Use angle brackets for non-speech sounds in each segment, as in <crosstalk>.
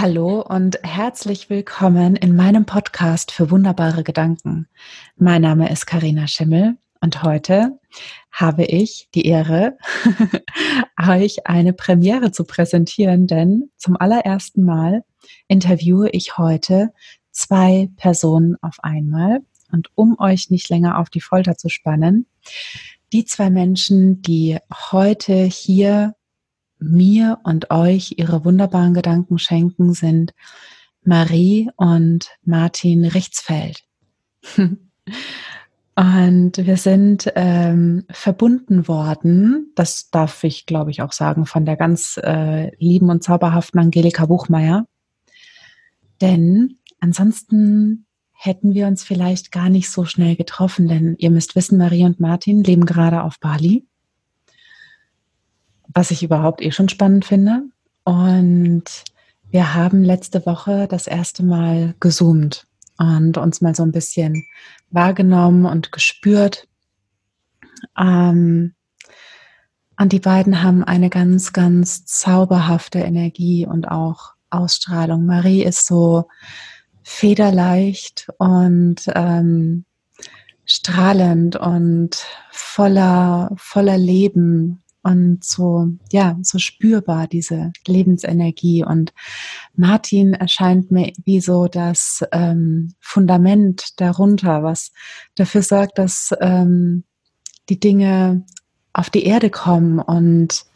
Hallo und herzlich willkommen in meinem Podcast für wunderbare Gedanken. Mein Name ist Karina Schimmel und heute habe ich die Ehre, <laughs> euch eine Premiere zu präsentieren, denn zum allerersten Mal interviewe ich heute zwei Personen auf einmal. Und um euch nicht länger auf die Folter zu spannen, die zwei Menschen, die heute hier mir und euch ihre wunderbaren Gedanken schenken, sind Marie und Martin Richtsfeld. <laughs> und wir sind ähm, verbunden worden, das darf ich, glaube ich, auch sagen, von der ganz äh, lieben und zauberhaften Angelika Buchmeier. Denn ansonsten hätten wir uns vielleicht gar nicht so schnell getroffen, denn ihr müsst wissen, Marie und Martin leben gerade auf Bali was ich überhaupt eh schon spannend finde. Und wir haben letzte Woche das erste Mal gezoomt und uns mal so ein bisschen wahrgenommen und gespürt. Ähm, und die beiden haben eine ganz, ganz zauberhafte Energie und auch Ausstrahlung. Marie ist so federleicht und ähm, strahlend und voller, voller Leben und so, ja, so spürbar, diese Lebensenergie. Und Martin erscheint mir wie so das ähm, Fundament darunter, was dafür sorgt, dass ähm, die Dinge auf die Erde kommen und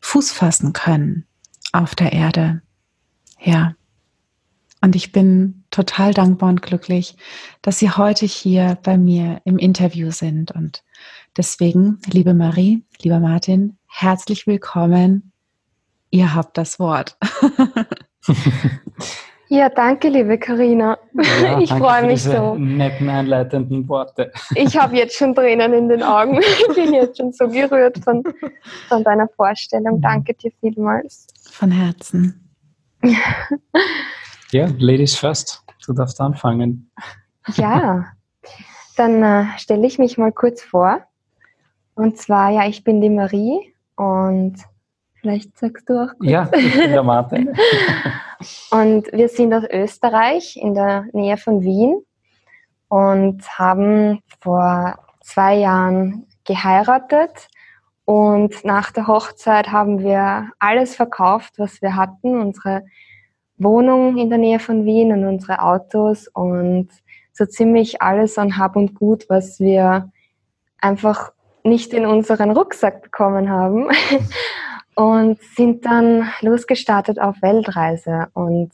Fuß fassen können auf der Erde. Ja. Und ich bin total dankbar und glücklich, dass Sie heute hier bei mir im Interview sind. Und deswegen, liebe Marie, lieber Martin, herzlich willkommen. Ihr habt das Wort. <laughs> Ja, danke, liebe Karina. Ja, ich freue mich so. Netten einleitenden Worte. Ich habe jetzt schon Tränen in den Augen. <laughs> Ich bin jetzt schon so gerührt von, von deiner Vorstellung. Mhm. Danke dir vielmals. Von Herzen. <laughs> Ja, Ladies first. Du darfst anfangen. Ja, dann äh, stelle ich mich mal kurz vor. Und zwar, ja, ich bin die Marie und vielleicht sagst du auch kurz. Ja, ich bin der Martin. <laughs> und wir sind aus Österreich in der Nähe von Wien und haben vor zwei Jahren geheiratet. Und nach der Hochzeit haben wir alles verkauft, was wir hatten, unsere Wohnung in der Nähe von Wien und unsere Autos und so ziemlich alles an Hab und Gut, was wir einfach nicht in unseren Rucksack bekommen haben <laughs> und sind dann losgestartet auf Weltreise. Und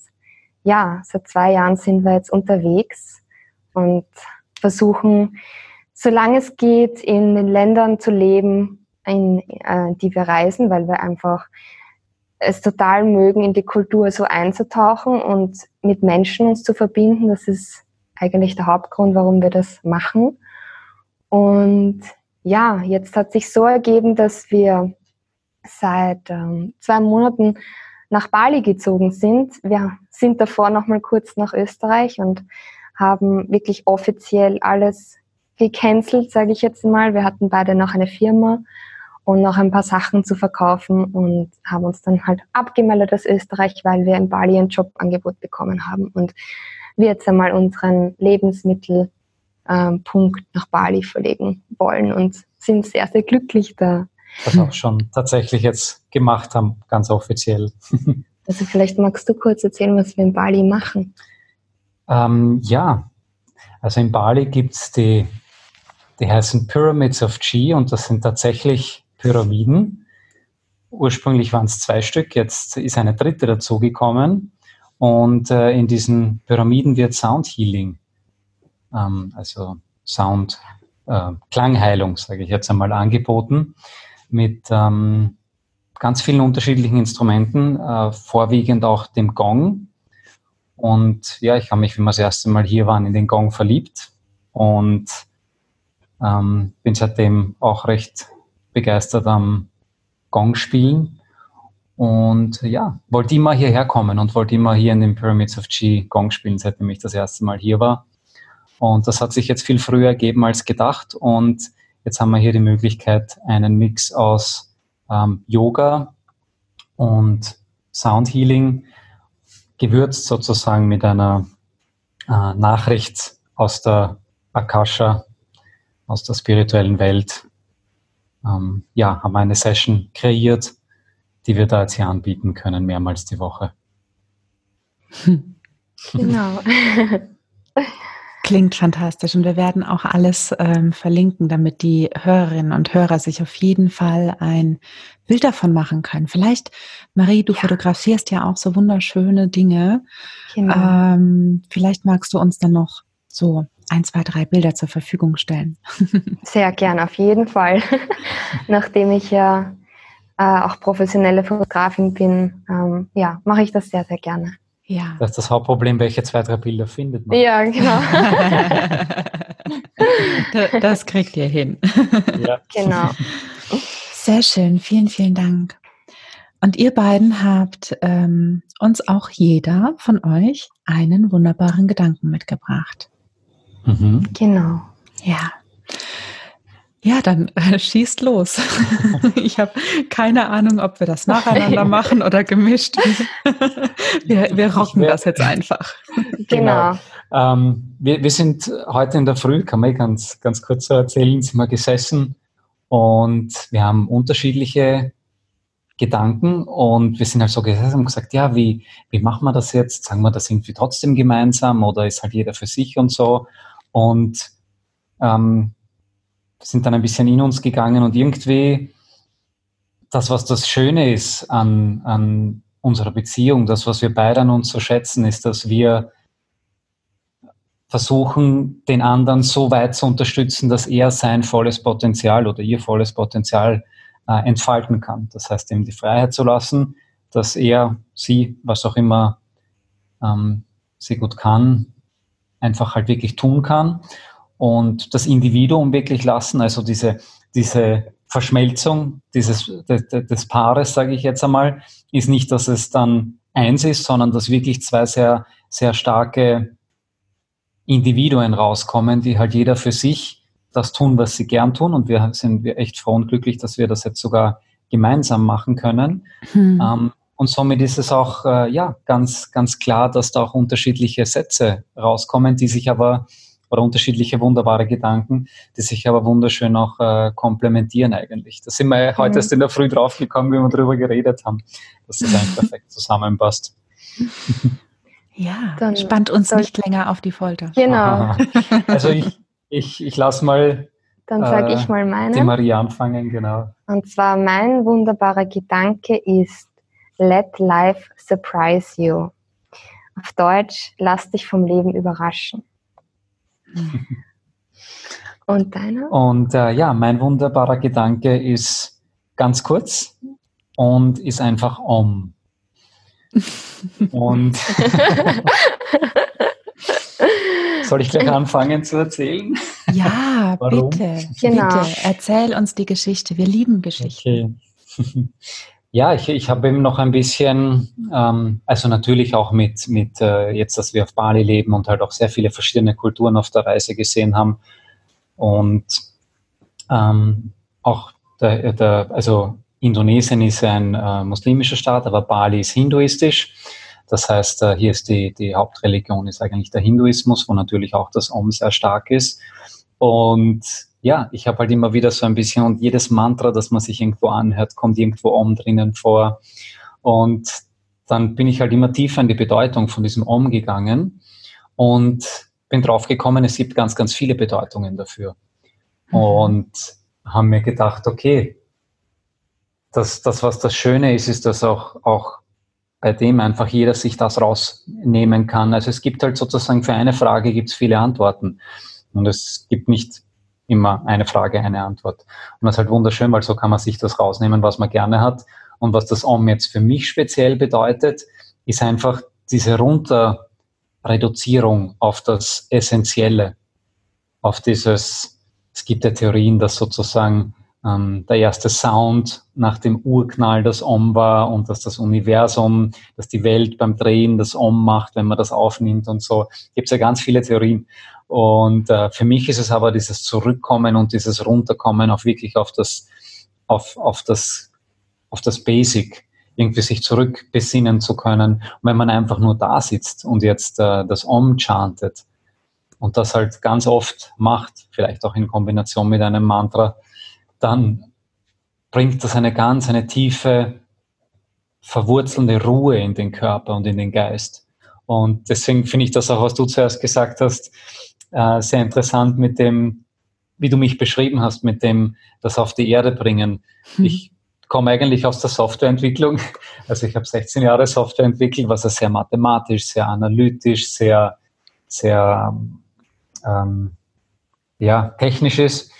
ja, seit zwei Jahren sind wir jetzt unterwegs und versuchen, solange es geht, in den Ländern zu leben, in äh, die wir reisen, weil wir einfach es total mögen, in die Kultur so einzutauchen und mit Menschen uns zu verbinden. Das ist eigentlich der Hauptgrund, warum wir das machen. Und ja, jetzt hat sich so ergeben, dass wir seit ähm, zwei Monaten nach Bali gezogen sind. Wir sind davor noch mal kurz nach Österreich und haben wirklich offiziell alles gecancelt, sage ich jetzt mal. Wir hatten beide noch eine Firma und noch ein paar Sachen zu verkaufen und haben uns dann halt abgemeldet aus Österreich, weil wir in Bali ein Jobangebot bekommen haben und wir jetzt einmal unseren Lebensmittelpunkt ähm, nach Bali verlegen wollen und sind sehr, sehr glücklich da. Das auch schon tatsächlich jetzt gemacht haben, ganz offiziell. <laughs> Also vielleicht magst du kurz erzählen, was wir in Bali machen. Ähm, ja, also in Bali gibt es die, die heißen Pyramids of Chi und das sind tatsächlich Pyramiden. Ursprünglich waren es zwei Stück, jetzt ist eine dritte dazugekommen. Und äh, in diesen Pyramiden wird Sound Healing, ähm, also Sound, äh, Klangheilung, sage ich jetzt einmal, angeboten mit ähm, ganz vielen unterschiedlichen Instrumenten, äh, vorwiegend auch dem Gong. Und ja, ich habe mich, wie wir das erste Mal hier waren, in den Gong verliebt und ähm, bin seitdem auch recht begeistert am Gong spielen. Und ja, wollte immer hierher kommen und wollte immer hier in den Pyramids of Chi Gong spielen, seitdem ich das erste Mal hier war. Und das hat sich jetzt viel früher ergeben als gedacht. Und jetzt haben wir hier die Möglichkeit, einen Mix aus ähm, Yoga und Sound Healing gewürzt sozusagen mit einer äh, Nachricht aus der Akasha, aus der spirituellen Welt. Ähm, ja, haben eine Session kreiert, die wir da jetzt hier anbieten können, mehrmals die Woche. Genau. <laughs> Klingt fantastisch und wir werden auch alles ähm, verlinken, damit die Hörerinnen und Hörer sich auf jeden Fall ein Bild davon machen können. Vielleicht, Marie, du ja. fotografierst ja auch so wunderschöne Dinge. Genau. Ähm, vielleicht magst du uns dann noch so ein, zwei, drei Bilder zur Verfügung stellen. <laughs> Sehr gern, auf jeden Fall. <laughs> Nachdem ich ja äh, auch professionelle Fotografin bin, ähm, ja, mache ich das sehr, sehr gerne. Ja. Das ist das Hauptproblem, welche zwei, drei Bilder findet man. Ja, genau. <laughs> das kriegt ihr hin. Ja. Genau. Sehr schön, vielen, vielen Dank. Und ihr beiden habt ähm, uns auch jeder von euch einen wunderbaren Gedanken mitgebracht. Mhm. Genau. Ja. Ja, dann äh, schießt los. <laughs> ich habe keine Ahnung, ob wir das nacheinander machen oder gemischt. <laughs> wir, wir rocken wär, das jetzt einfach. Genau. genau. Ähm, wir, wir sind heute in der Früh, kann man ganz, ganz kurz so erzählen, sind wir gesessen und wir haben unterschiedliche Gedanken und wir sind halt so gesessen und gesagt, ja, wie, wie machen wir das jetzt? Sagen wir das irgendwie trotzdem gemeinsam oder ist halt jeder für sich und so? Und ähm, sind dann ein bisschen in uns gegangen und irgendwie das, was das Schöne ist an, an unserer Beziehung, das, was wir beide an uns so schätzen, ist, dass wir versuchen, den anderen so weit zu unterstützen, dass er sein volles Potenzial oder ihr volles Potenzial äh, entfalten kann. Das heißt, ihm die Freiheit zu lassen, dass er, sie, was auch immer ähm, sie gut kann, einfach halt wirklich tun kann und das Individuum wirklich lassen, also diese, diese Verschmelzung dieses, des, des Paares, sage ich jetzt einmal, ist nicht, dass es dann eins ist, sondern dass wirklich zwei sehr, sehr starke Individuen rauskommen, die halt jeder für sich das tun, was sie gern tun. Und wir sind echt froh und glücklich, dass wir das jetzt sogar gemeinsam machen können. Hm. Ähm, und somit ist es auch äh, ja, ganz, ganz klar, dass da auch unterschiedliche Sätze rauskommen, die sich aber oder unterschiedliche wunderbare Gedanken, die sich aber wunderschön auch äh, komplementieren eigentlich. Da sind wir mhm. heute erst in der Früh draufgekommen, wie wir darüber geredet haben, dass das eigentlich <laughs> perfekt zusammenpasst. Ja, dann spannt uns nicht länger auf die Folter. Genau. Also ich, ich, ich lasse mal dann sage äh, ich mal meine. Die Marie anfangen, genau. Und zwar mein wunderbarer Gedanke ist, let life surprise you. Auf Deutsch, lass dich vom Leben überraschen. <laughs> Und deiner? Und äh, ja, mein wunderbarer Gedanke ist ganz kurz und ist einfach Om. <laughs> und <laughs> soll ich gleich anfangen zu erzählen? Ja, bitte, genau. bitte. Erzähl uns die Geschichte. Wir lieben Geschichten. Okay. Ja, ich, ich habe eben noch ein bisschen, ähm, also natürlich auch mit, mit äh, jetzt, dass wir auf Bali leben und halt auch sehr viele verschiedene Kulturen auf der Reise gesehen haben. Und ähm, auch der, der, also Indonesien ist ein äh, muslimischer Staat, aber Bali ist hinduistisch. Das heißt, äh, hier ist die, die Hauptreligion ist eigentlich der Hinduismus, wo natürlich auch das Om sehr stark ist. Und ja, ich habe halt immer wieder so ein bisschen und jedes Mantra, das man sich irgendwo anhört, kommt irgendwo Om drinnen vor. Und dann bin ich halt immer tiefer in die Bedeutung von diesem Om gegangen und bin drauf gekommen, es gibt ganz, ganz viele Bedeutungen dafür. Mhm. Und haben mir gedacht, okay, das, das, was das Schöne ist, ist, dass auch, auch bei dem einfach jeder sich das rausnehmen kann. Also es gibt halt sozusagen für eine Frage gibt es viele Antworten. Und es gibt nicht immer eine Frage, eine Antwort. Und das ist halt wunderschön, weil so kann man sich das rausnehmen, was man gerne hat. Und was das Om jetzt für mich speziell bedeutet, ist einfach diese Runterreduzierung auf das Essentielle, auf dieses, es gibt ja Theorien, dass sozusagen ähm, der erste Sound nach dem Urknall das Om war und dass das Universum, dass die Welt beim Drehen das Om macht, wenn man das aufnimmt und so. Gibt es ja ganz viele Theorien. Und äh, für mich ist es aber dieses Zurückkommen und dieses Runterkommen auf wirklich auf das, auf, auf das, auf das Basic, irgendwie sich zurückbesinnen zu können. Und wenn man einfach nur da sitzt und jetzt äh, das Om chantet und das halt ganz oft macht, vielleicht auch in Kombination mit einem Mantra, dann bringt das eine ganz, eine tiefe, verwurzelnde Ruhe in den Körper und in den Geist. Und deswegen finde ich das auch, was du zuerst gesagt hast, äh, sehr interessant mit dem, wie du mich beschrieben hast, mit dem, das auf die Erde bringen. Hm. Ich komme eigentlich aus der Softwareentwicklung. Also ich habe 16 Jahre Software entwickelt, was ja sehr mathematisch, sehr analytisch, sehr, sehr ähm, ja, technisch ist.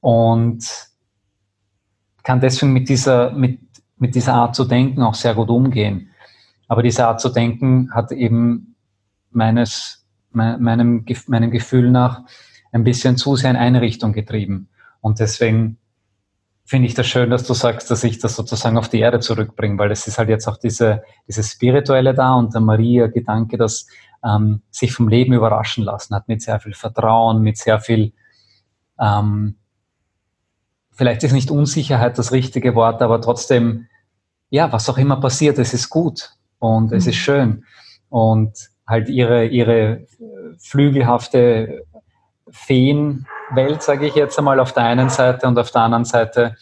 Und kann deswegen mit dieser, mit, mit dieser Art zu denken auch sehr gut umgehen. Aber diese Art zu denken hat eben meines, meinem, meinem Gefühl nach ein bisschen zu sehr in eine Richtung getrieben. Und deswegen finde ich das schön, dass du sagst, dass ich das sozusagen auf die Erde zurückbringe, weil es ist halt jetzt auch diese, diese Spirituelle da und der Maria-Gedanke, dass ähm, sich vom Leben überraschen lassen hat, mit sehr viel Vertrauen, mit sehr viel, ähm, vielleicht ist nicht Unsicherheit das richtige Wort, aber trotzdem, ja, was auch immer passiert, es ist gut und mhm. es ist mhm. schön. Und halt ihre, ihre flügelhafte Feenwelt, sage ich jetzt einmal, auf der einen Seite und auf der anderen Seite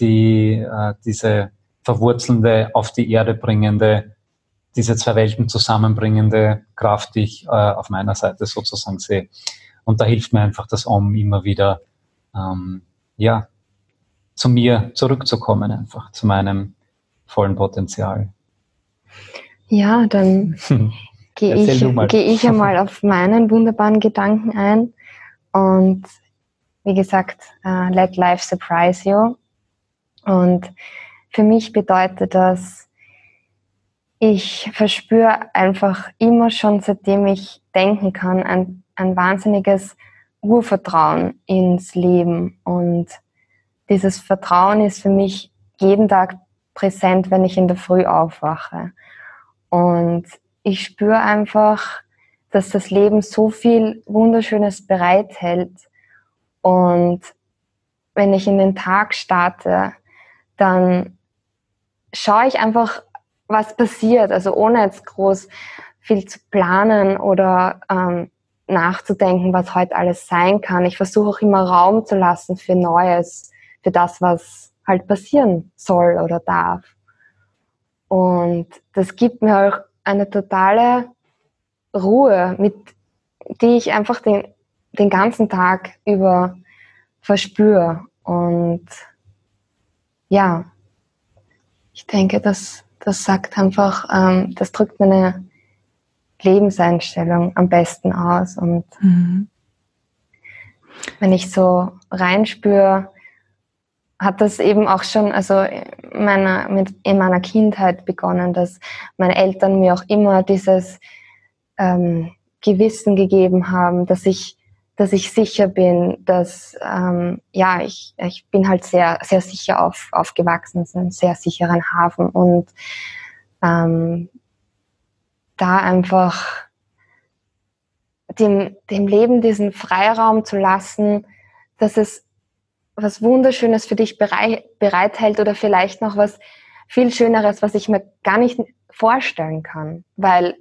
die, äh, diese verwurzelnde, auf die Erde bringende, diese zwei Welten zusammenbringende Kraft, die ich äh, auf meiner Seite sozusagen sehe. Und da hilft mir einfach das Om immer wieder, ähm, ja, zu mir zurückzukommen, einfach zu meinem vollen Potenzial. Ja, dann <laughs> gehe ich, geh ich einmal auf meinen wunderbaren Gedanken ein. Und wie gesagt, uh, let life surprise you. Und für mich bedeutet das, ich verspüre einfach immer schon, seitdem ich denken kann, ein, ein wahnsinniges Urvertrauen ins Leben. Und dieses Vertrauen ist für mich jeden Tag präsent, wenn ich in der Früh aufwache. Und ich spüre einfach, dass das Leben so viel Wunderschönes bereithält. Und wenn ich in den Tag starte, dann schaue ich einfach, was passiert. Also ohne jetzt groß viel zu planen oder ähm, nachzudenken, was heute alles sein kann. Ich versuche auch immer Raum zu lassen für Neues, für das, was halt passieren soll oder darf. Und das gibt mir auch eine totale Ruhe, mit die ich einfach den, den ganzen Tag über verspüre. Und ja, ich denke, das, das sagt einfach, ähm, das drückt meine Lebenseinstellung am besten aus. Und mhm. wenn ich so reinspüre, hat das eben auch schon also meiner, mit, in meiner Kindheit begonnen, dass meine Eltern mir auch immer dieses ähm, Gewissen gegeben haben, dass ich, dass ich sicher bin, dass ähm, ja ich, ich bin halt sehr sehr sicher auf, aufgewachsen, so einen sehr sicheren Hafen und ähm, da einfach dem, dem Leben diesen Freiraum zu lassen, dass es was Wunderschönes für dich bereit, bereithält oder vielleicht noch was viel Schöneres, was ich mir gar nicht vorstellen kann, weil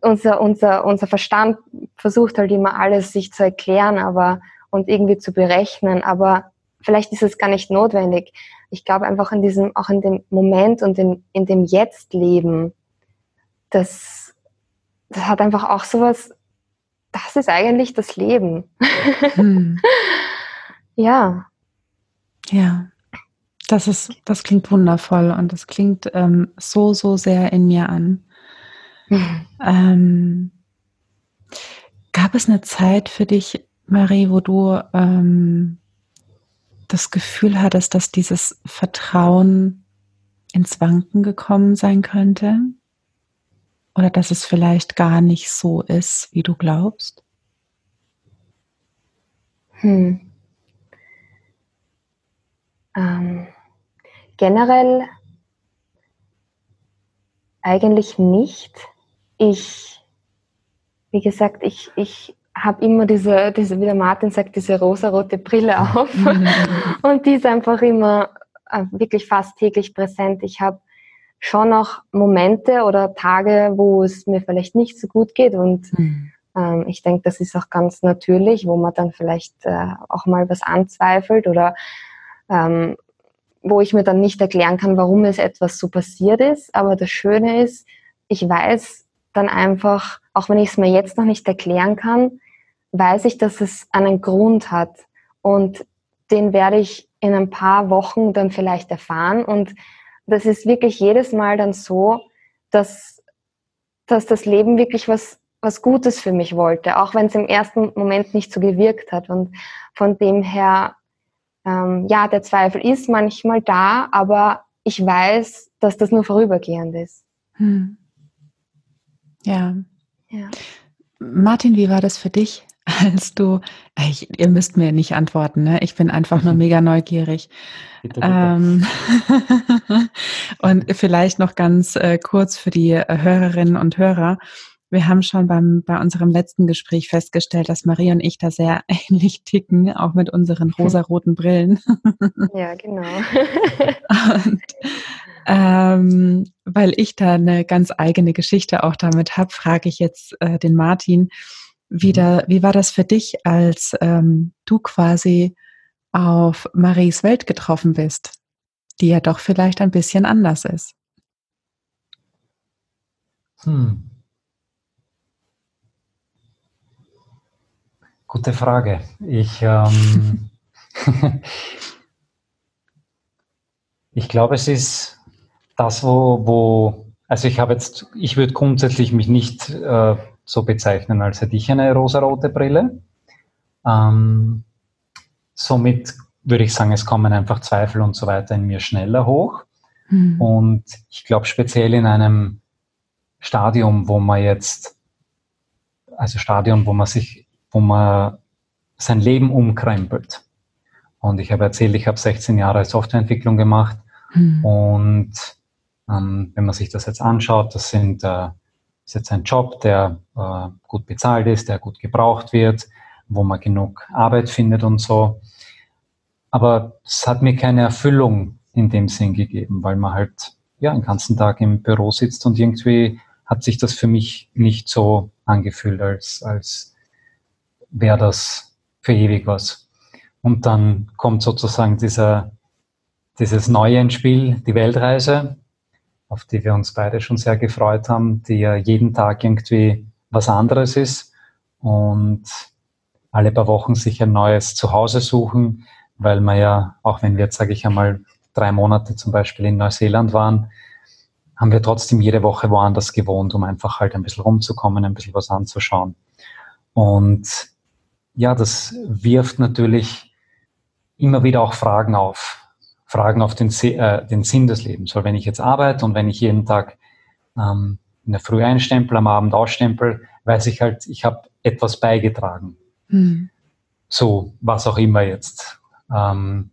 unser, unser, unser Verstand versucht halt immer alles sich zu erklären, aber und irgendwie zu berechnen, aber vielleicht ist es gar nicht notwendig. Ich glaube einfach in diesem, auch in dem Moment und in, in dem Jetzt-Leben, das, das hat einfach auch sowas, das ist eigentlich das Leben. Hm. <laughs> ja. Ja, das ist, das klingt wundervoll und das klingt ähm, so, so sehr in mir an. Mhm. <laughs> Ähm, gab es eine Zeit für dich, Marie, wo du ähm, das Gefühl hattest, dass dieses Vertrauen ins Wanken gekommen sein könnte? Oder dass es vielleicht gar nicht so ist, wie du glaubst? Hm. Ähm, generell eigentlich nicht. Ich, wie gesagt, ich, ich habe immer diese, diese, wie der Martin sagt, diese rosarote Brille auf. <laughs> und die ist einfach immer äh, wirklich fast täglich präsent. Ich habe schon noch Momente oder Tage, wo es mir vielleicht nicht so gut geht und mhm. ähm, ich denke, das ist auch ganz natürlich, wo man dann vielleicht äh, auch mal was anzweifelt oder ähm, wo ich mir dann nicht erklären kann, warum es etwas so passiert ist. Aber das Schöne ist, ich weiß dann einfach, auch wenn ich es mir jetzt noch nicht erklären kann, weiß ich, dass es einen Grund hat. Und den werde ich in ein paar Wochen dann vielleicht erfahren. Und das ist wirklich jedes Mal dann so, dass, dass das Leben wirklich was, was Gutes für mich wollte, auch wenn es im ersten Moment nicht so gewirkt hat. Und von dem her, ähm, ja, der Zweifel ist manchmal da, aber ich weiß, dass das nur vorübergehend ist. Hm. Ja. ja. Martin, wie war das für dich? <laughs> als du, ich, ihr müsst mir nicht antworten, ne? ich bin einfach nur mega neugierig. Bitte, bitte. Ähm, <laughs> und vielleicht noch ganz äh, kurz für die äh, Hörerinnen und Hörer. Wir haben schon beim, bei unserem letzten Gespräch festgestellt, dass Marie und ich da sehr <laughs> ähnlich ticken, auch mit unseren rosaroten Brillen. <laughs> ja, genau. und, ähm, weil ich da eine ganz eigene Geschichte auch damit habe, frage ich jetzt äh, den Martin, wie, mhm. da, wie war das für dich, als ähm, du quasi auf Maries Welt getroffen bist, die ja doch vielleicht ein bisschen anders ist? Hm. Gute Frage. Ich, ähm, <laughs> ich glaube, es ist das, wo, wo also ich habe jetzt, ich würde grundsätzlich mich nicht äh, so bezeichnen, als hätte ich eine rosarote Brille. Ähm, somit würde ich sagen, es kommen einfach Zweifel und so weiter in mir schneller hoch. Mhm. Und ich glaube, speziell in einem Stadium, wo man jetzt, also Stadium, wo man sich, wo man sein Leben umkrempelt. Und ich habe erzählt, ich habe 16 Jahre Softwareentwicklung gemacht. Mhm. Und ähm, wenn man sich das jetzt anschaut, das sind äh, ist jetzt ein Job, der äh, gut bezahlt ist, der gut gebraucht wird, wo man genug Arbeit findet und so. Aber es hat mir keine Erfüllung in dem Sinn gegeben, weil man halt ja den ganzen Tag im Büro sitzt und irgendwie hat sich das für mich nicht so angefühlt, als, als wäre das für ewig was. Und dann kommt sozusagen dieser, dieses Neue ins Spiel, die Weltreise, auf die wir uns beide schon sehr gefreut haben, die ja jeden Tag irgendwie was anderes ist und alle paar Wochen sich ein neues Zuhause suchen, weil man ja, auch wenn wir jetzt, sage ich einmal, drei Monate zum Beispiel in Neuseeland waren, haben wir trotzdem jede Woche woanders gewohnt, um einfach halt ein bisschen rumzukommen, ein bisschen was anzuschauen. Und ja, das wirft natürlich immer wieder auch Fragen auf. Fragen auf den, äh, den Sinn des Lebens. Weil wenn ich jetzt arbeite und wenn ich jeden Tag ähm, in der Früh einstempel, am Abend ausstempel, weiß ich halt, ich habe etwas beigetragen. Mhm. So, was auch immer jetzt. Ähm,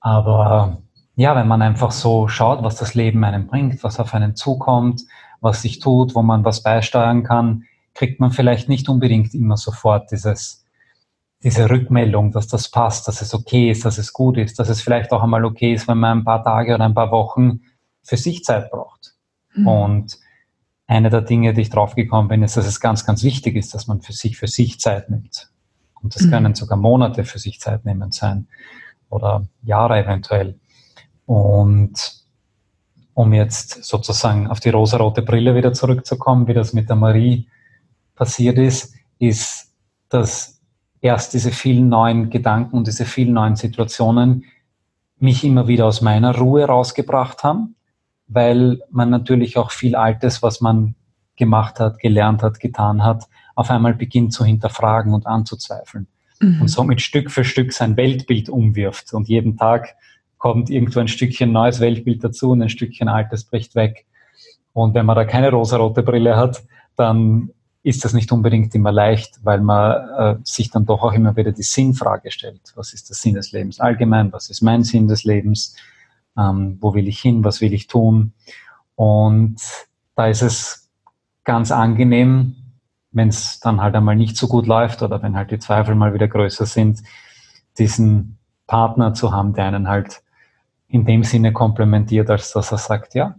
aber ja, wenn man einfach so schaut, was das Leben einem bringt, was auf einen zukommt, was sich tut, wo man was beisteuern kann, kriegt man vielleicht nicht unbedingt immer sofort dieses diese Rückmeldung, dass das passt, dass es okay ist, dass es gut ist, dass es vielleicht auch einmal okay ist, wenn man ein paar Tage oder ein paar Wochen für sich Zeit braucht. Mhm. Und eine der Dinge, die ich draufgekommen bin, ist, dass es ganz, ganz wichtig ist, dass man für sich, für sich Zeit nimmt. Und das mhm. können sogar Monate für sich Zeit nehmen sein oder Jahre eventuell. Und um jetzt sozusagen auf die rosarote Brille wieder zurückzukommen, wie das mit der Marie passiert ist, ist, dass erst diese vielen neuen Gedanken und diese vielen neuen Situationen mich immer wieder aus meiner Ruhe rausgebracht haben, weil man natürlich auch viel Altes, was man gemacht hat, gelernt hat, getan hat, auf einmal beginnt zu hinterfragen und anzuzweifeln. Mhm. Und somit Stück für Stück sein Weltbild umwirft. Und jeden Tag kommt irgendwo ein Stückchen neues Weltbild dazu und ein Stückchen Altes bricht weg. Und wenn man da keine rosarote Brille hat, dann ist das nicht unbedingt immer leicht, weil man äh, sich dann doch auch immer wieder die Sinnfrage stellt. Was ist der Sinn des Lebens allgemein? Was ist mein Sinn des Lebens? Ähm, wo will ich hin? Was will ich tun? Und da ist es ganz angenehm, wenn es dann halt einmal nicht so gut läuft oder wenn halt die Zweifel mal wieder größer sind, diesen Partner zu haben, der einen halt in dem Sinne komplementiert, als dass er sagt, ja,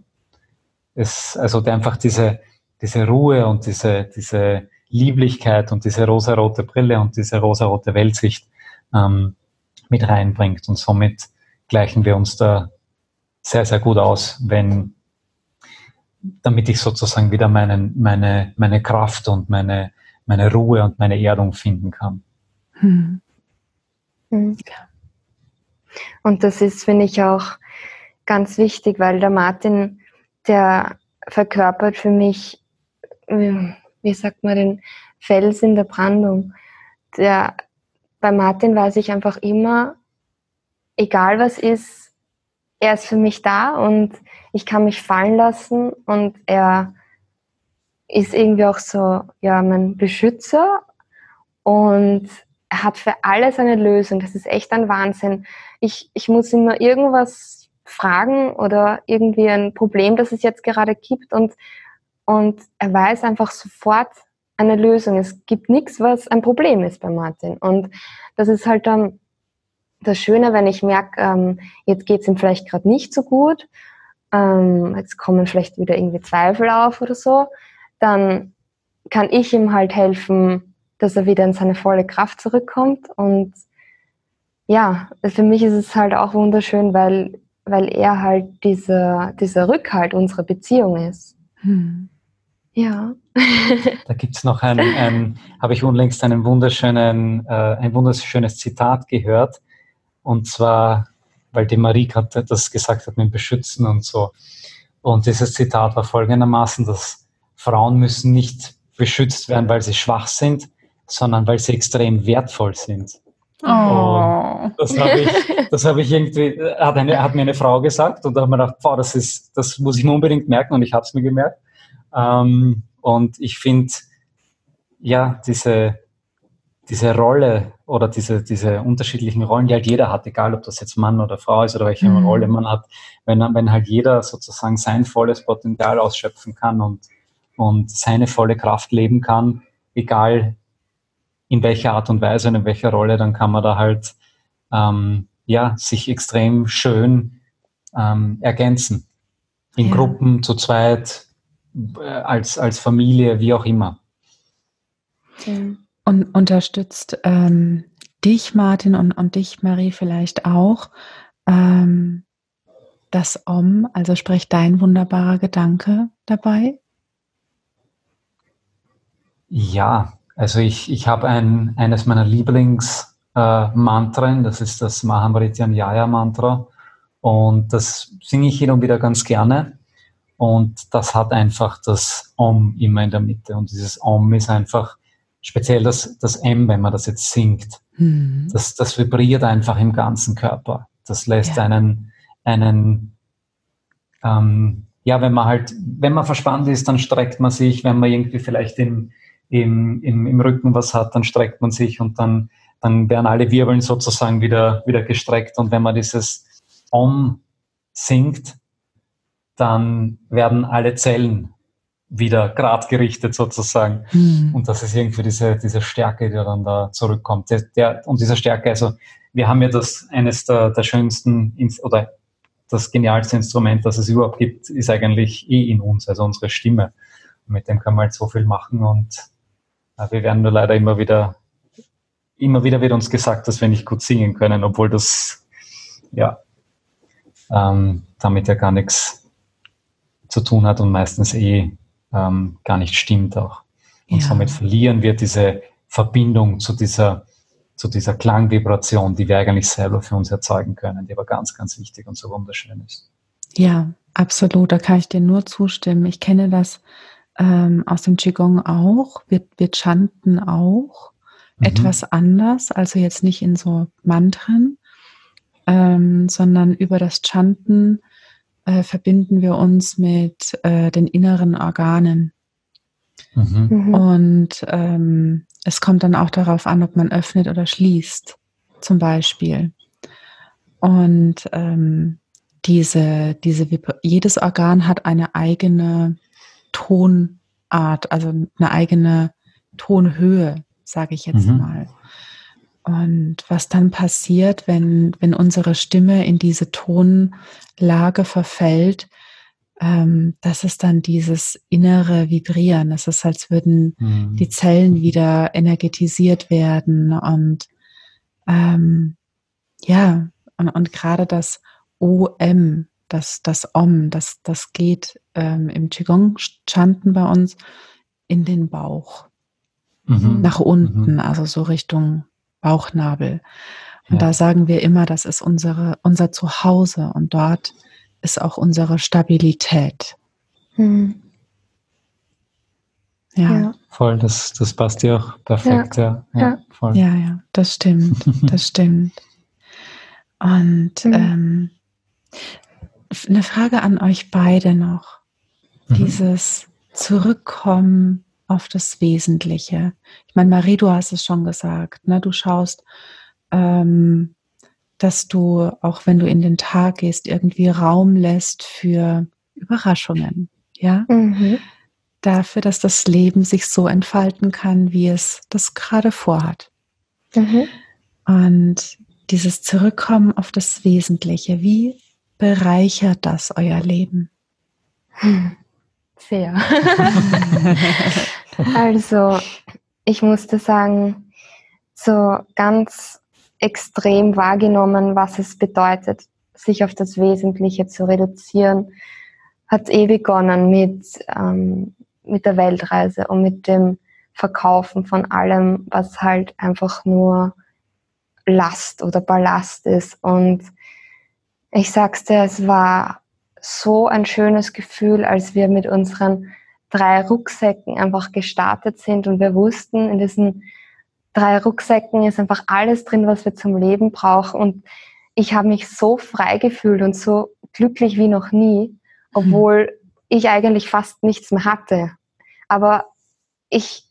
es, also einfach diese, diese Ruhe und diese, diese Lieblichkeit und diese rosarote Brille und diese rosarote Weltsicht ähm, mit reinbringt. Und somit gleichen wir uns da sehr, sehr gut aus, wenn, damit ich sozusagen wieder meinen, meine, meine Kraft und meine, meine Ruhe und meine Erdung finden kann. Hm. hm. Und das ist, finde ich, auch ganz wichtig, weil der Martin, der verkörpert für mich, wie sagt man, den Fels in der Brandung. Der, bei Martin weiß ich einfach immer, egal was ist, er ist für mich da und ich kann mich fallen lassen und er ist irgendwie auch so, ja, mein Beschützer und er hat für alles eine Lösung. Das ist echt ein Wahnsinn. Ich, ich muss immer irgendwas fragen oder irgendwie ein Problem, das es jetzt gerade gibt und, und er weiß einfach sofort eine Lösung. Es gibt nichts, was ein Problem ist bei Martin. Und das ist halt dann das Schöne, wenn ich merke, ähm, jetzt geht es ihm vielleicht gerade nicht so gut, ähm, jetzt kommen vielleicht wieder irgendwie Zweifel auf oder so, dann kann ich ihm halt helfen, dass er wieder in seine volle Kraft zurückkommt. Und ja, für mich ist es halt auch wunderschön, weil, weil er halt dieser, dieser Rückhalt unserer Beziehung ist. Hm. Ja. <laughs> da gibt es noch einen, ein, habe ich unlängst einen wunderschönen, äh, ein wunderschönes Zitat gehört. Und zwar, weil die Marie gerade das gesagt hat mit dem Beschützen und so. Und dieses Zitat war folgendermaßen, dass Frauen müssen nicht beschützt werden, weil sie schwach sind, sondern weil sie extrem wertvoll sind. Oh. das habe ich, das hab ich irgendwie, hat, eine, hat mir eine Frau gesagt und da habe ich mir gedacht, boah, das, ist, das muss ich mir unbedingt merken und ich habe es mir gemerkt. Ähm, und ich finde, ja, diese, diese Rolle oder diese, diese unterschiedlichen Rollen, die halt jeder hat, egal ob das jetzt Mann oder Frau ist oder welche mhm. Rolle man hat, wenn, wenn halt jeder sozusagen sein volles Potenzial ausschöpfen kann und, und seine volle Kraft leben kann, egal in welcher Art und Weise und in welcher Rolle, dann kann man da halt ähm, ja, sich extrem schön ähm, ergänzen. In ja. Gruppen, zu zweit, als, als Familie, wie auch immer. Und unterstützt ähm, dich, Martin, und, und dich, Marie, vielleicht auch ähm, das Om, also sprich dein wunderbarer Gedanke dabei? Ja, also ich, ich habe ein, eines meiner Lieblingsmantren, äh, das ist das Mahamrityan Yaya Mantra. Und das singe ich hin und wieder ganz gerne. Und das hat einfach das Om immer in der Mitte. Und dieses Om ist einfach speziell das, das M, wenn man das jetzt singt. Mhm. Das, das vibriert einfach im ganzen Körper. Das lässt ja. einen, einen ähm, ja, wenn man halt, wenn man verspannt ist, dann streckt man sich, wenn man irgendwie vielleicht im, im, im, im Rücken was hat, dann streckt man sich und dann, dann werden alle Wirbeln sozusagen wieder, wieder gestreckt. Und wenn man dieses Om singt, dann werden alle Zellen wieder grad gerichtet sozusagen. Mhm. Und das ist irgendwie diese, diese Stärke, die dann da zurückkommt. Der, der, und diese Stärke, also wir haben ja das eines der, der schönsten oder das genialste Instrument, das es überhaupt gibt, ist eigentlich eh in uns, also unsere Stimme. Und mit dem kann man halt so viel machen und wir werden nur leider immer wieder, immer wieder wird uns gesagt, dass wir nicht gut singen können, obwohl das, ja, ähm, damit ja gar nichts zu tun hat und meistens eh ähm, gar nicht stimmt auch. Und ja. somit verlieren wir diese Verbindung zu dieser, zu dieser Klangvibration, die wir eigentlich selber für uns erzeugen können, die aber ganz, ganz wichtig und so wunderschön ist. Ja, absolut. Da kann ich dir nur zustimmen. Ich kenne das ähm, aus dem Qigong auch. Wir, wir chanten auch mhm. etwas anders, also jetzt nicht in so Mantren, ähm, sondern über das Chanten äh, verbinden wir uns mit äh, den inneren Organen. Mhm. mhm. Und ähm, es kommt dann auch darauf an, ob man öffnet oder schließt, zum Beispiel. Und ähm, diese, diese, jedes Organ hat eine eigene Tonart, also eine eigene Tonhöhe, sage ich jetzt mhm. mal. Und was dann passiert, wenn, wenn unsere Stimme in diese Tonlage verfällt, ähm, das ist dann dieses innere Vibrieren. Es ist, als würden mhm. die Zellen wieder energetisiert werden und ähm, ja, und, und gerade das OM, das, das Om, das, das geht ähm, im Qigong-Chanten bei uns in den Bauch. Mhm. Nach unten, mhm. also so Richtung Bauchnabel. Und ja. da sagen wir immer, das ist unsere, unser Zuhause und dort ist auch unsere Stabilität. Hm. Ja. ja. Voll, das, das passt dir auch perfekt, ja. Ja, ja. Voll. ja, ja das stimmt, das stimmt. Und mhm. ähm, eine Frage an euch beide noch. Mhm. Dieses Zurückkommen auf das Wesentliche. Ich meine, Marie, du hast es schon gesagt, ne? du schaust ähm, dass du, auch wenn du in den Tag gehst, irgendwie Raum lässt für Überraschungen, ja? Mhm. Dafür, dass das Leben sich so entfalten kann, wie es das gerade vorhat. Mhm. Und dieses Zurückkommen auf das Wesentliche, wie bereichert das euer Leben? Sehr. <laughs> <laughs> also, ich musste sagen, so ganz extrem wahrgenommen, was es bedeutet, sich auf das Wesentliche zu reduzieren. Hat eh begonnen mit, ähm, mit der Weltreise und mit dem Verkaufen von allem, was halt einfach nur Last oder Ballast ist. Und ich sag's dir, es war so ein schönes Gefühl, als wir mit unseren drei Rucksäcken einfach gestartet sind und wir wussten, in diesen drei Rucksäcken ist einfach alles drin, was wir zum Leben brauchen. Und ich habe mich so frei gefühlt und so glücklich wie noch nie, obwohl mhm. ich eigentlich fast nichts mehr hatte. Aber ich,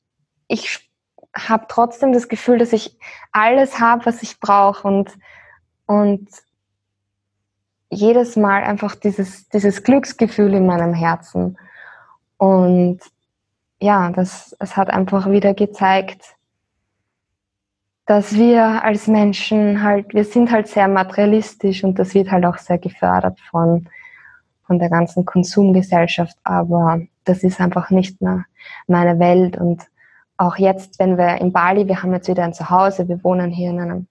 ich habe trotzdem das Gefühl, dass ich alles habe, was ich brauche und, und jedes Mal einfach dieses, dieses Glücksgefühl in meinem Herzen. Und ja, das, es hat einfach wieder gezeigt, dass wir als Menschen halt, wir sind halt sehr materialistisch und das wird halt auch sehr gefördert von, von der ganzen Konsumgesellschaft, aber das ist einfach nicht mehr meine Welt. Und auch jetzt, wenn wir in Bali, wir haben jetzt wieder ein Zuhause, wir wohnen hier in einem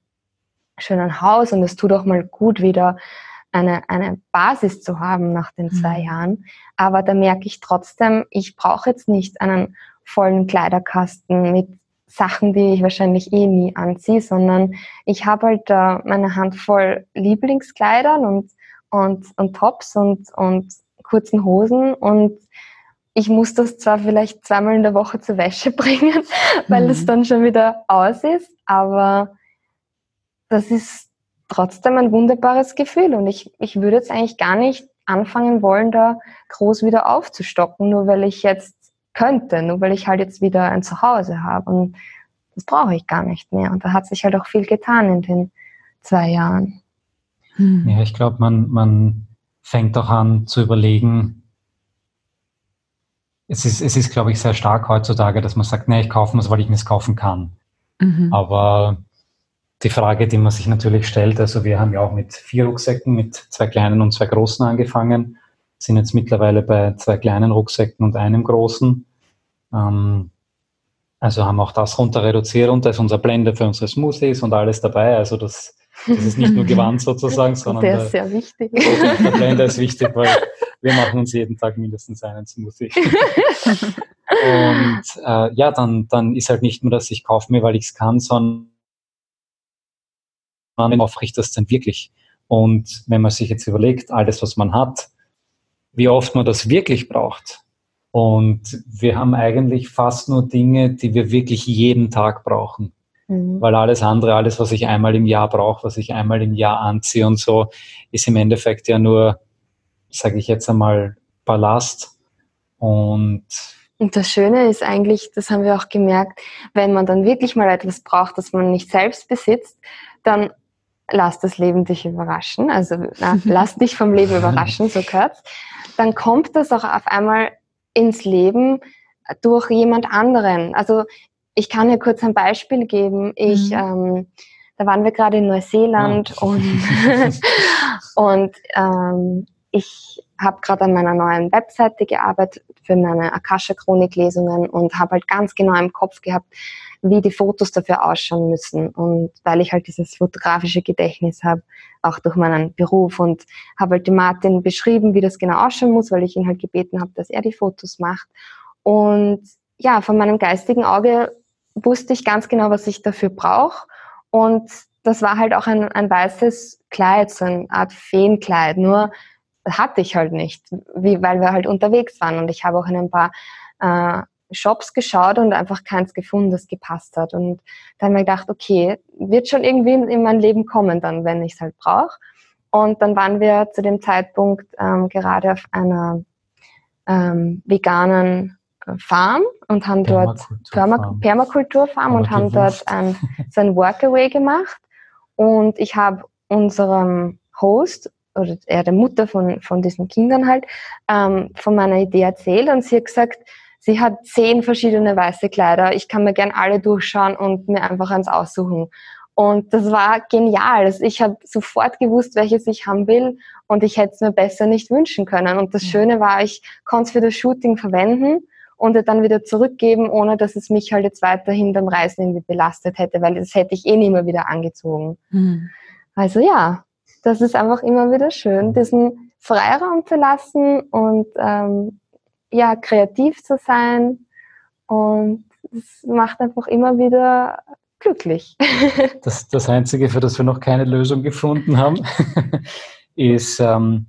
schönen Haus und es tut auch mal gut, wieder eine, eine Basis zu haben nach den zwei mhm. Jahren. Aber da merke ich trotzdem, ich brauche jetzt nicht einen vollen Kleiderkasten mit Sachen, die ich wahrscheinlich eh nie anziehe, sondern ich habe halt äh, meine Handvoll Lieblingskleidern und, und, und Tops und, und kurzen Hosen und ich muss das zwar vielleicht zweimal in der Woche zur Wäsche <laughs> bringen, weil mhm. es dann schon wieder aus ist, aber das ist trotzdem ein wunderbares Gefühl und ich, ich würde jetzt eigentlich gar nicht anfangen wollen, da groß wieder aufzustocken, nur weil ich jetzt könnte, nur weil ich halt jetzt wieder ein Zuhause habe. Und das brauche ich gar nicht mehr. Und da hat sich halt auch viel getan in den zwei Jahren. Hm. Ja, ich glaube, man, man fängt auch an zu überlegen, es ist, es ist, glaube ich, sehr stark heutzutage, dass man sagt, nee, ich kaufe was, weil ich mir es kaufen kann. Mhm. Aber die Frage, die man sich natürlich stellt, also wir haben ja auch mit vier Rucksäcken, mit zwei kleinen und zwei großen angefangen, sind jetzt mittlerweile bei zwei kleinen Rucksäcken und einem großen. Ähm, also haben auch das runter reduziert und da ist unser Blender für unsere Smoothies und alles dabei. Also das, das ist nicht nur <laughs> Gewand sozusagen, sondern der ist sehr wichtig. Der Blender ist wichtig, weil wir machen uns jeden Tag mindestens einen Smoothie. <laughs> und äh, ja, dann, dann ist halt nicht nur, dass ich kaufe mir, weil ich es kann, sondern man aufrichtet das dann wirklich. Und wenn man sich jetzt überlegt, alles, was man hat, wie oft man das wirklich braucht, und wir haben eigentlich fast nur Dinge, die wir wirklich jeden Tag brauchen. Mhm. Weil alles andere, alles, was ich einmal im Jahr brauche, was ich einmal im Jahr anziehe und so, ist im Endeffekt ja nur, sage ich jetzt einmal, Ballast. Und und das Schöne ist eigentlich, das haben wir auch gemerkt, wenn man dann wirklich mal etwas braucht, das man nicht selbst besitzt, dann lass das Leben dich überraschen. Also na, <laughs> lass dich vom Leben überraschen, so gehört Dann kommt das auch auf einmal ins Leben durch jemand anderen. Also ich kann hier kurz ein Beispiel geben. Ich, mhm. ähm, da waren wir gerade in Neuseeland oh. und, <laughs> und ähm, ich habe gerade an meiner neuen Webseite gearbeitet für meine Akasha-Chronik-Lesungen und habe halt ganz genau im Kopf gehabt, wie die Fotos dafür ausschauen müssen. Und weil ich halt dieses fotografische Gedächtnis habe, auch durch meinen Beruf und habe halt dem Martin beschrieben, wie das genau ausschauen muss, weil ich ihn halt gebeten habe, dass er die Fotos macht. Und ja, von meinem geistigen Auge wusste ich ganz genau, was ich dafür brauche. Und das war halt auch ein, ein weißes Kleid, so eine Art Feenkleid. Nur hatte ich halt nicht, wie, weil wir halt unterwegs waren. Und ich habe auch in ein paar äh, Shops geschaut und einfach keins gefunden, das gepasst hat. Und dann habe ich gedacht, okay, wird schon irgendwie in mein Leben kommen, dann, wenn ich es halt brauche. Und dann waren wir zu dem Zeitpunkt ähm, gerade auf einer ähm, veganen äh, Farm und haben dort Permakulturfarm, Permakulturfarm und haben dort ein, so ein Workaway gemacht. Und ich habe unserem Host oder eher der Mutter von, von diesen Kindern halt ähm, von meiner Idee erzählt und sie hat gesagt, Sie hat zehn verschiedene weiße Kleider. Ich kann mir gern alle durchschauen und mir einfach eins aussuchen. Und das war genial. Also ich habe sofort gewusst, welches ich haben will und ich hätte es mir besser nicht wünschen können. Und das Schöne war, ich konnte es für das Shooting verwenden und dann wieder zurückgeben, ohne dass es mich halt jetzt weiterhin beim Reisen irgendwie belastet hätte, weil das hätte ich eh nie mehr wieder angezogen. Mhm. Also ja, das ist einfach immer wieder schön, diesen Freiraum zu lassen und ähm, ja, kreativ zu sein und es macht einfach immer wieder glücklich. <laughs> Das, das Einzige, für das wir noch keine Lösung gefunden haben, <laughs> ist ähm,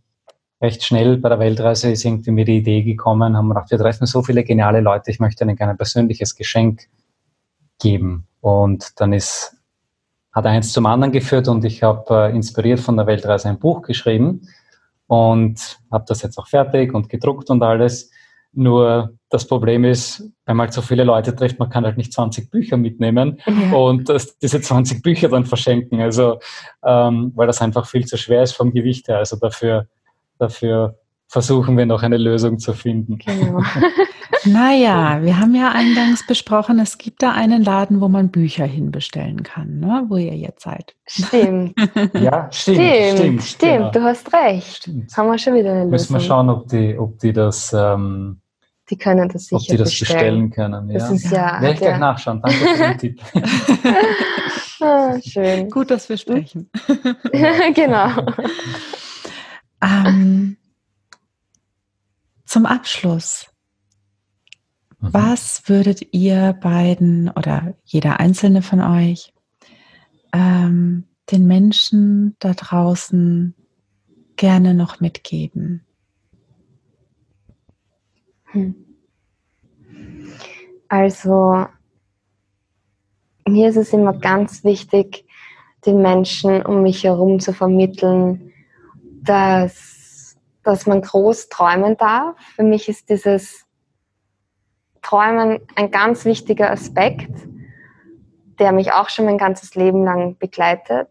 recht schnell bei der Weltreise ist irgendwie mir die Idee gekommen, haben gedacht, wir treffen so viele geniale Leute, ich möchte ihnen gerne ein persönliches Geschenk geben. Und dann ist, hat eins zum anderen geführt und ich habe äh, inspiriert von der Weltreise ein Buch geschrieben und habe das jetzt auch fertig und gedruckt und alles. Nur das Problem ist, wenn man halt so viele Leute trifft, man kann halt nicht 20 Bücher mitnehmen ja. und diese 20 Bücher dann verschenken. Also, ähm, weil das einfach viel zu schwer ist vom Gewicht her. Also dafür, dafür versuchen wir noch eine Lösung zu finden. Genau. <laughs> naja, wir haben ja eingangs besprochen, es gibt da einen Laden, wo man Bücher hinbestellen kann, ne? wo ihr jetzt seid. Stimmt. <laughs> ja, stimmt. Stimmt, stimmt, stimmt genau. du hast recht. Stimmt. Haben wir schon wieder eine Lösung. Müssen wir schauen, ob die, ob die das. Ähm, die können das sicher Ob die das bestellen, bestellen können. Ja. Das ist ja, Werde ich gleich nachschauen. Danke für den Tipp. <laughs> ah, schön. Gut, dass wir sprechen. <laughs> genau. ähm, zum Abschluss, mhm. was würdet ihr beiden oder jeder einzelne von euch ähm, den Menschen da draußen gerne noch mitgeben? Hm. Also mir ist es immer ganz wichtig, den Menschen um mich herum zu vermitteln, dass dass man groß träumen darf. Für mich ist dieses Träumen ein ganz wichtiger Aspekt, der mich auch schon mein ganzes Leben lang begleitet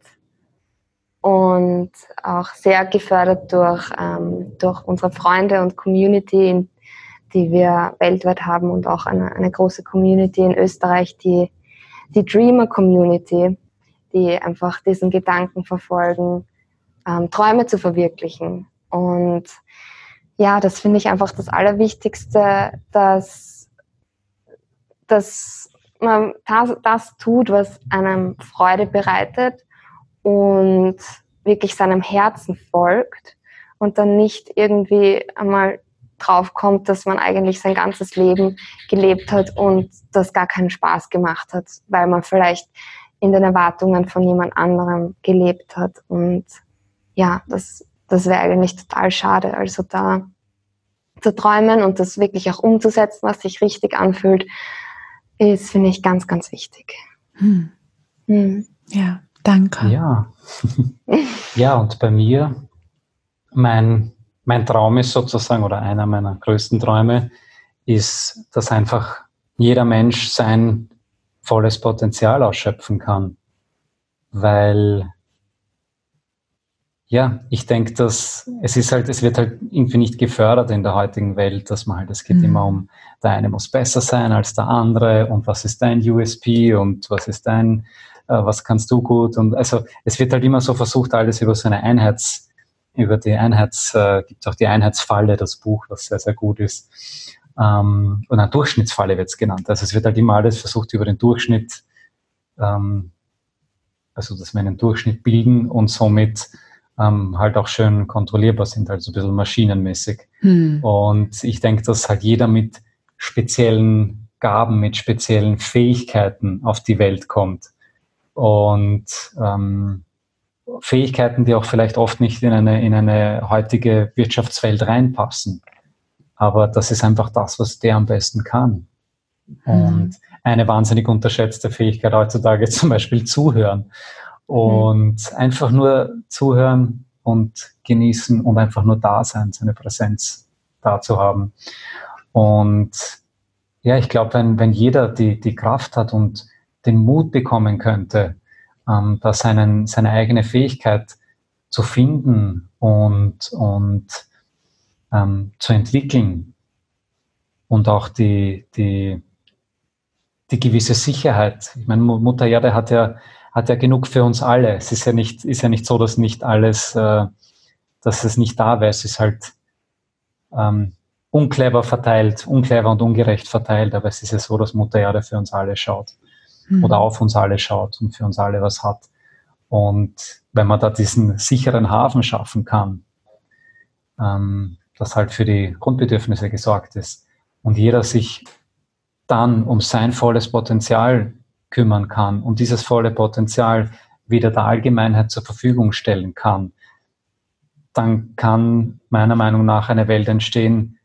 und auch sehr gefördert durch, ähm, durch unsere Freunde und Community, die wir weltweit haben und auch eine, eine große Community in Österreich, die, die Dreamer Community, die einfach diesen Gedanken verfolgen, ähm, Träume zu verwirklichen. Und ja, das finde ich einfach das Allerwichtigste, dass, dass man das, das tut, was einem Freude bereitet und wirklich seinem Herzen folgt und dann nicht irgendwie einmal drauf kommt, dass man eigentlich sein ganzes Leben gelebt hat und das gar keinen Spaß gemacht hat, weil man vielleicht in den Erwartungen von jemand anderem gelebt hat. Und ja, das das wäre eigentlich total schade. Also da zu träumen und das wirklich auch umzusetzen, was sich richtig anfühlt, ist, finde ich, ganz, ganz wichtig. Hm. Hm. Ja, danke. Ja. <laughs> ja, und bei mir, mein, mein Traum ist sozusagen, oder einer meiner größten Träume, ist, dass einfach jeder Mensch sein volles Potenzial ausschöpfen kann. Weil ja, ich denke, dass es ist halt, es wird halt irgendwie nicht gefördert in der heutigen Welt, dass man halt, es geht mhm. immer um, der eine muss besser sein als der andere und was ist dein USP und was ist dein, äh, was kannst du gut und also es wird halt immer so versucht, alles über so eine Einheits, über die Einheits, äh, gibt auch die Einheitsfalle, das Buch, was sehr, sehr gut ist. Ähm, und eine Durchschnittsfalle wird es genannt. Also es wird halt immer alles versucht, über den Durchschnitt, ähm, also dass wir einen Durchschnitt bilden und somit ähm, halt auch schön kontrollierbar sind, also ein bisschen maschinenmäßig. Hm. Und ich denke, dass halt jeder mit speziellen Gaben, mit speziellen Fähigkeiten auf die Welt kommt. Und ähm, Fähigkeiten, die auch vielleicht oft nicht in eine, in eine heutige Wirtschaftswelt reinpassen. Aber das ist einfach das, was der am besten kann. Hm. Und eine wahnsinnig unterschätzte Fähigkeit heutzutage <laughs> zum Beispiel zuhören. Mhm. Und einfach nur zuhören und genießen und einfach nur da sein, seine Präsenz da zu haben. Und ja, ich glaube, wenn, wenn jeder die, die Kraft hat und den Mut bekommen könnte, ähm, da seinen, seine eigene Fähigkeit zu finden und, und ähm, zu entwickeln und auch die, die, die gewisse Sicherheit. Ich meine, Mutter Erde hat ja hat er genug für uns alle. Es ist ja nicht, ist ja nicht so, dass nicht alles, äh, dass es nicht da wäre. Es ist halt ähm, unclever verteilt, unclever und ungerecht verteilt, aber es ist ja so, dass Mutter Erde für uns alle schaut mhm. oder auf uns alle schaut und für uns alle was hat. Und wenn man da diesen sicheren Hafen schaffen kann, ähm, dass halt für die Grundbedürfnisse gesorgt ist und jeder sich dann um sein volles Potenzial kümmern kann und dieses volle Potenzial wieder der Allgemeinheit zur Verfügung stellen kann, dann kann meiner Meinung nach eine Welt entstehen,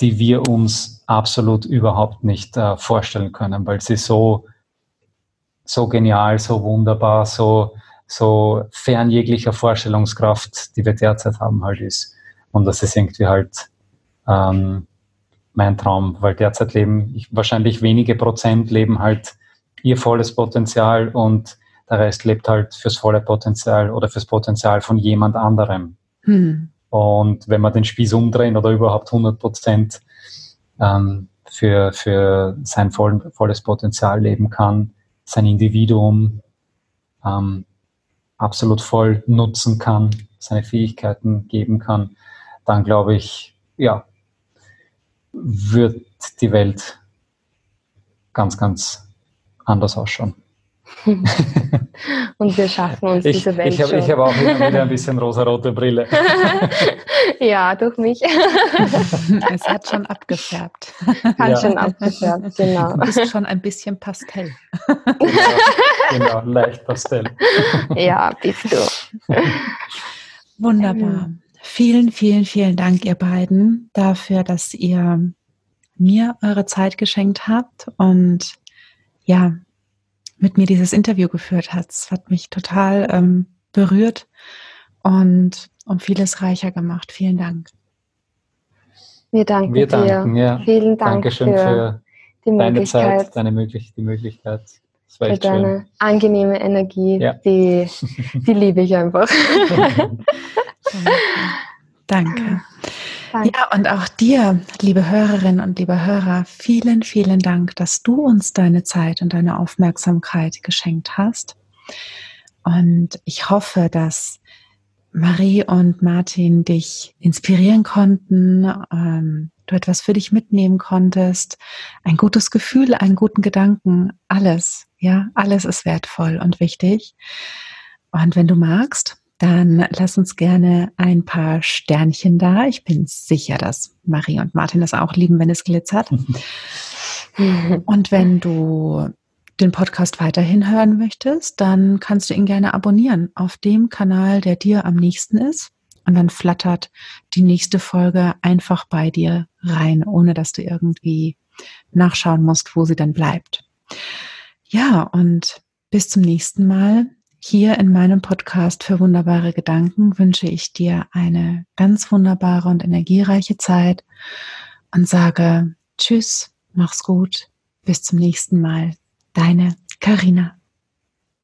die wir uns absolut überhaupt nicht äh, vorstellen können, weil sie so, so genial, so wunderbar, so, so fern jeglicher Vorstellungskraft, die wir derzeit haben, halt ist. Und das ist irgendwie halt ähm, mein Traum, weil derzeit leben ich, wahrscheinlich wenige Prozent leben halt ihr volles Potenzial und der Rest lebt halt fürs volle Potenzial oder fürs Potenzial von jemand anderem. Hm. Und wenn man den Spieß umdrehen oder überhaupt 100 Prozent ähm, für, für sein voll, volles Potenzial leben kann, sein Individuum ähm, absolut voll nutzen kann, seine Fähigkeiten geben kann, dann glaube ich, ja, wird die Welt ganz, ganz anders ausschauen. <laughs> Und wir schaffen uns ich, diese Welt ich hab, schon. Ich habe auch immer wieder ein bisschen <laughs> rosarote Brille. <laughs> ja, durch mich. es hat schon abgefärbt. Hat ja. schon abgefärbt, genau. Du bist schon ein bisschen Pastell. genau, genau leicht Pastell. ja, bist du. Wunderbar. Vielen, vielen, vielen Dank, ihr beiden, dafür, dass ihr mir eure Zeit geschenkt habt und ja, mit mir dieses Interview geführt hat. Es hat mich total ähm, berührt und um vieles reicher gemacht. Vielen Dank. Wir danken Wir danken, dir. Ja. Vielen Dank Dankeschön für, für die deine Zeit, deine möglich die Möglichkeit. für deine schön. angenehme Energie, ja. die, die liebe ich einfach. <laughs> Danke. <laughs> Danke. Ja, und auch dir, liebe Hörerinnen und liebe Hörer, vielen, vielen Dank, dass du uns deine Zeit und deine Aufmerksamkeit geschenkt hast. Und ich hoffe, dass Marie und Martin dich inspirieren konnten, ähm, du etwas für dich mitnehmen konntest, ein gutes Gefühl, einen guten Gedanken, alles, ja, alles ist wertvoll und wichtig. Und wenn du magst, dann lass uns gerne ein paar Sternchen da. Ich bin sicher, dass Marie und Martin das auch lieben, wenn es glitzert. <laughs> und wenn du den Podcast weiterhin hören möchtest, dann kannst du ihn gerne abonnieren auf dem Kanal, der dir am nächsten ist. Und dann flattert die nächste Folge einfach bei dir rein, ohne dass du irgendwie nachschauen musst, wo sie dann bleibt. Ja, und bis zum nächsten Mal. Hier in meinem Podcast für wunderbare Gedanken wünsche ich dir eine ganz wunderbare und energiereiche Zeit und sage Tschüss, mach's gut, bis zum nächsten Mal. Deine Karina.